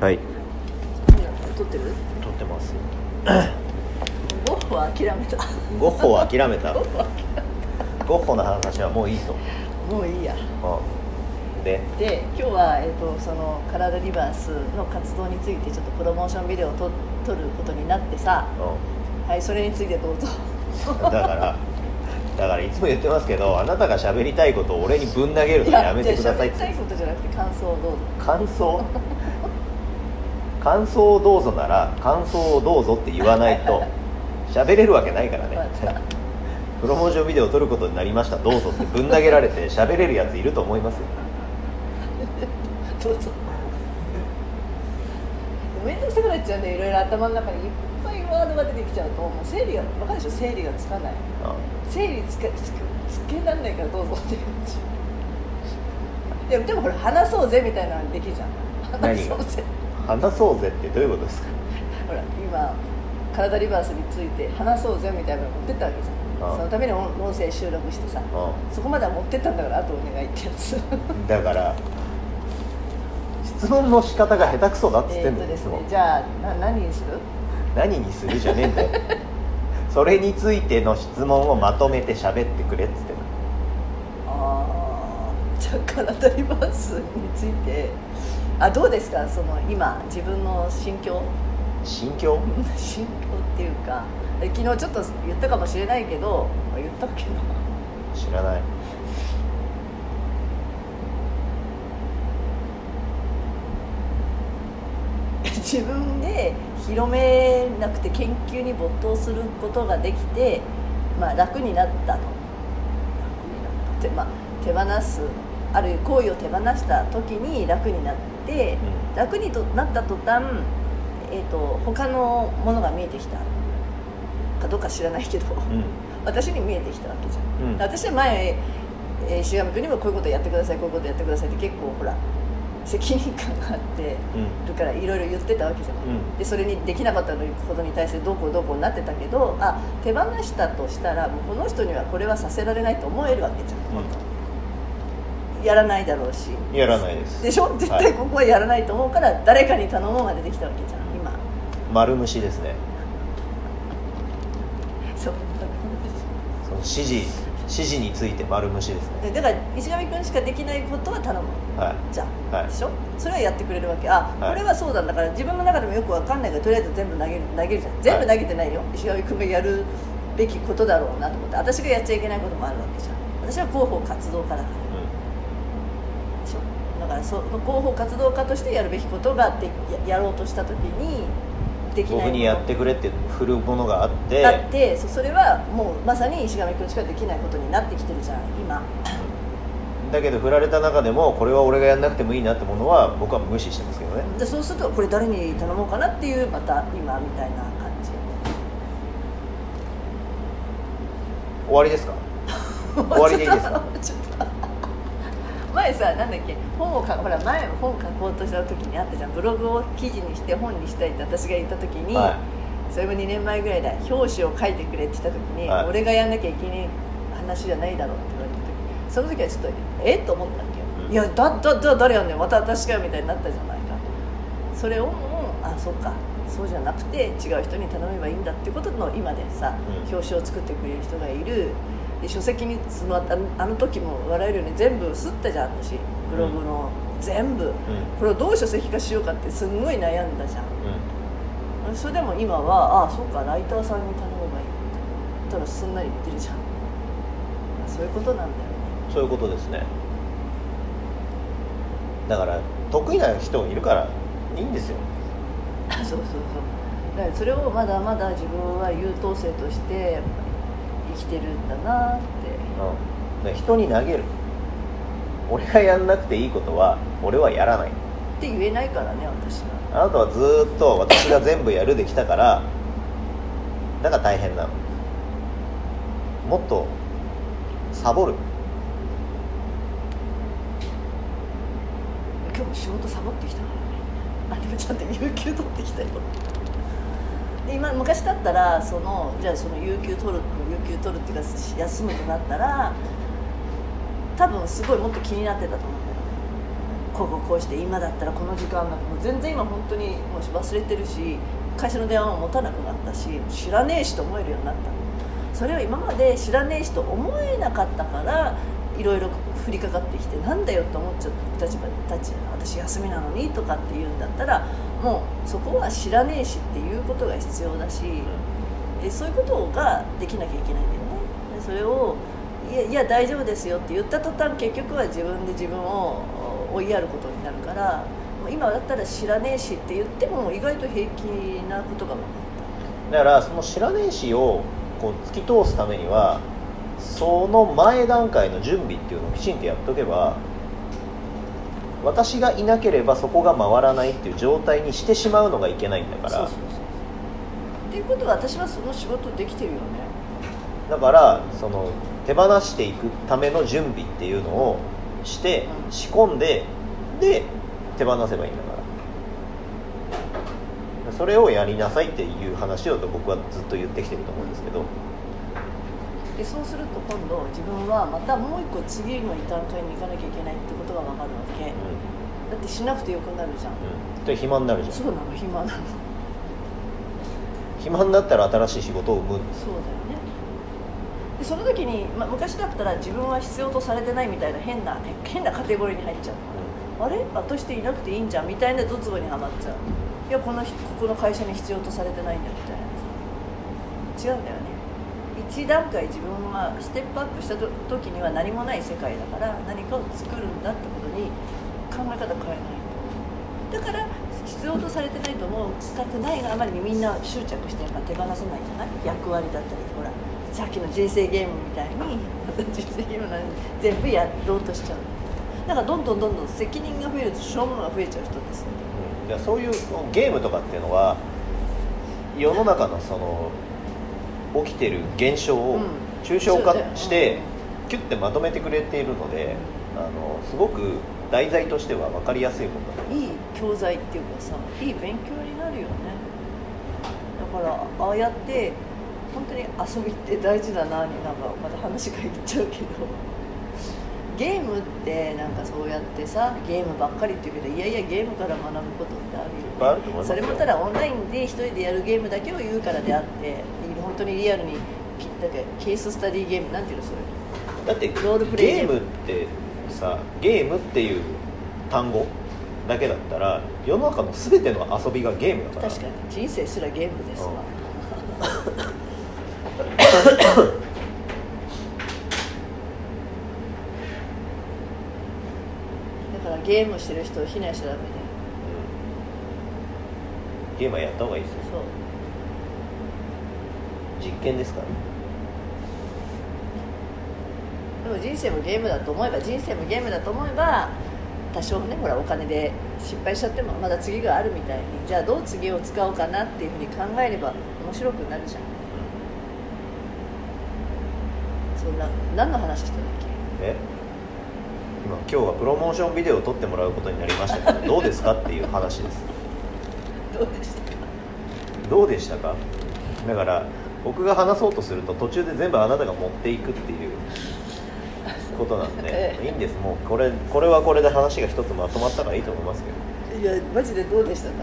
はい。撮ってる？撮ってます。ゴッホは諦めた。ゴッホは諦めた？ゴッホの話はもういいと、もういいや。うん、で？で今日は、えっとそのカラダリバースの活動についてちょっとプロモーションビデオを撮撮ることになってさうはいそれについてどうぞ。ん、だから だからいつも言ってますけどあなたが喋りたいことを俺にぶん投げるのやめてくださいっじゃあ喋りたいことじゃなくて感想をどうぞ。感想？感想をどうぞなら感想をどうぞって言わないと 喋れるわけないからね。プロモーションビデオを撮ることになりました。どうぞってぶん投げられて喋れるやついると思います？よどうぞ。面倒くさくなっちゃうんでいろいろ頭の中にいっぱいワードが出てきちゃうともう整理が分かるでしょ？整理がつかない。整理つけつけつけらんないからどうぞっていうでもでもほら話そうぜみたいなのできるじゃん。話そうぜ話そうぜってどういうことですか？ほら今体リバースについて話そうぜみたいなの持ってったわけじゃん。ああ。そのために音音声収録してさうそこまでは持ってったんだからあとお願いってやつ。ん だから質問の仕方が下手くそだっつってんだよいつもですねじゃあな何にする？何にするじゃねえんだよ。それについての質問をまとめて喋ってくれっつってんの。あー。じゃあ体リバースについてあどうですか？その今自分の心境？心境？心境っていうかえ昨日ちょっと言ったかもしれないけどあ言ったっけな？知らない。自分で広めなくて研究に没頭することができて、まあ、楽になったと。楽になったって、まあ、手放すある行為を手放した時に楽になって、楽にとなった途端、えー、と他のものが見えてきた。かどうか知らないけど、うん。私に見えてきたわけじゃん、うん。私は前、えー、石上君にもこういうことやってくださいこういうことやってくださいって結構ほら責任感があってうん。るからいろいろ言ってたわけじゃない、うん。でそれにできなかったことに対してどうこうどうこうなってたけどあ手放したとしたらもうこの人にはこれはさせられないと思えるわけじゃん、やらないだろうし。やらないです。でしょ？絶対ここはやらないと思うから誰かに頼もうが出てきたわけじゃん今。丸虫ですね。そう。その指示指示について丸虫ですね。でだから石上君しかできないことは頼む。はい。じゃん、はい。でしょ？それはやってくれるわけ。あ、はい。これはそうなんだから自分の中でもよくわかんないからとりあえず全部投げる投げるじゃん。全部投げてないよ、石上君がやるべきことだろうなと思って。私がやっちゃいけないこともあるわけじゃん。私は広報活動家だからからその広報活動家としてやるべきことがでややろうとした時にできない。僕にやってくれって振るものがあって。だってそそれはもうまさに石上君しかできないことになってきてるじゃん今。だけど振られた中でもこれは俺がやんなくてもいいなってものは僕は無視してますけどね。でそうするとこれ誰に頼もうかなっていうまた今みたいな感じ。終わりですか？終わりでいいですか？前さなんだっけ本をかほら前本書こうとした時にあったじゃん。ブログを記事にして本にしたいって私が言った時に、はそれも2年前ぐらいだ。表紙を書いてくれって言った時に、はい。俺がやんなきゃいけない話じゃないだろうって言われた時その時はちょっとえ？っと思ったわけよ、うん。いやだだだ誰やんねん。また私かよみたいになったじゃないか。それをもうあそうか。そうじゃなくて違う人に頼めばいいんだってことの今でさ、うん。表紙を作ってくれる人がいるで書籍にそのああの時も笑えるように全部吸ったじゃん私。ブログの、全部。うん。これをどう書籍化しようかってすんごい悩んだじゃん。うん。それでも今はああそうかライターさんに頼めばいいって言ったらすんなり言ってるじゃん。そういうことなんだよね。そういうことですね。だから得意な人いるからいいんですよ。あそうそうそう。だからそれをまだまだ自分は優等生としてきてるんだなって。うん、で人に投げる。俺がやんなくていいことは俺はやらない。って言えないからね私は。あなたはずーっと私が全部やるできたからだから大変なの。もっとサボる。今日も仕事サボってきたからね。あでもちゃんと有給取ってきたよ。で今昔だったらそのじゃあその有給取る有給取るっていうか休むとなったら多分すごいもっと気になってたと思う。んだよねこうこうこうして今だったらこの時間なんかもう全然今本当にもう忘れてるし会社の電話も持たなくなったし知らねえしと思えるようになった。のそれを今まで知らねえしと思えなかったからいろいろ降りかかってきてなんだよって思っちゃった立場たち私休みなのにとかって言うんだったらもうそこは知らねえしっていうことが必要だし、でそういうことができなきゃいけないんだよね。でそれをいやいや大丈夫ですよって言った途端結局は自分で自分を追いやることになるから今だったら知らねえしって言っても意外と平気なことが分かっだからその知らねえしをこう突き通すためにはその前段階の準備っていうのをきちんとやっとけば私がいなければそこが回らないっていう状態にしてしまうのがいけないんだからそうそうっていうことは私はその仕事できてるよね。だからその手放していくための準備っていうのをしてうん。仕込んでで手放せばいいんだから。それをやりなさいっていう話を僕はずっと言ってきてると思うんですけど。でそうすると今度自分はまたもう一個次の段階に行かなきゃいけないってことが分かるわけ。うだってしなくてよくなるじゃん。ん、うん、で暇になるじゃん。そうなの暇なの暇になったら新しい仕事を生む。そうだよね。でその時に、まあ、昔だったら自分は必要とされてないみたいな変な変なカテゴリーに入っちゃう。あれ？私っていなくていいんじゃん？みたいなドツボにはまっちゃう。いやこの人ここの会社に必要とされてないんだみたいなさ違うんだよね。一段階自分はステップアップしたと時には何もない世界だから何かを作るんだってことに考え方変えないと。だから必要とされてないと思う使ってないがあまりにみんな執着してやっぱ手放せないじゃない？役割だったりほらさっきの人生ゲームみたいに 人生ゲームなのに全部やろうとしちゃう。だからどんどんどんどん責任が増えるとしょうものが増えちゃう人ですよ。うんいやそういうゲームとかっていうのは世の中のその起きてる現象をうん。抽象化してキュッてまとめてくれているのであのすごく題材としては分かりやすいいい教材っていうかさいい勉強になるよね。だからああやって本当に遊びって大事だなになんかまた話がいっちゃうけど。ゲームってなんかそうやってさゲームばっかりって言うけどいやいやゲームから学ぶことってあるよね。いっぱいあると思いますよ。それもただオンラインで一人でやるゲームだけを言うからであって本当にリアルにきだケーススタディゲームなんていうのそれ。だってロールプレイゲームってさゲームっていう単語だけだったら世の中の全ての遊びがゲームだから。確かに。人生すらゲームですわ、だからゲームしてる人を非難しちゃダメだようん。ゲームはやった方がいいですよ。そう。実験ですからでも人生もゲームだと思えば人生もゲームだと思えば多少ねほらお金で失敗しちゃってもまだ次があるみたいにじゃあどう次を使おうかなっていうふうに考えれば面白くなるじゃん。そんな何の話してたっえ？今今日はプロモーションビデオを撮ってもらうことになりましたけどどうですかっていう話です。け どうでしたか？どうでしたか？だから僕が話そうとすると途中で全部あなたが持っていくっていうことなんでええ。いいんです。もうこれこれはこれで話が一つまとまったからいいと思いますけど。いやマジでどうでしたか？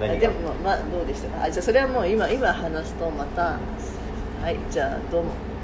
何でもまあどうでしたか？あじゃあそれはもう今今話すとまたはいじゃあどうも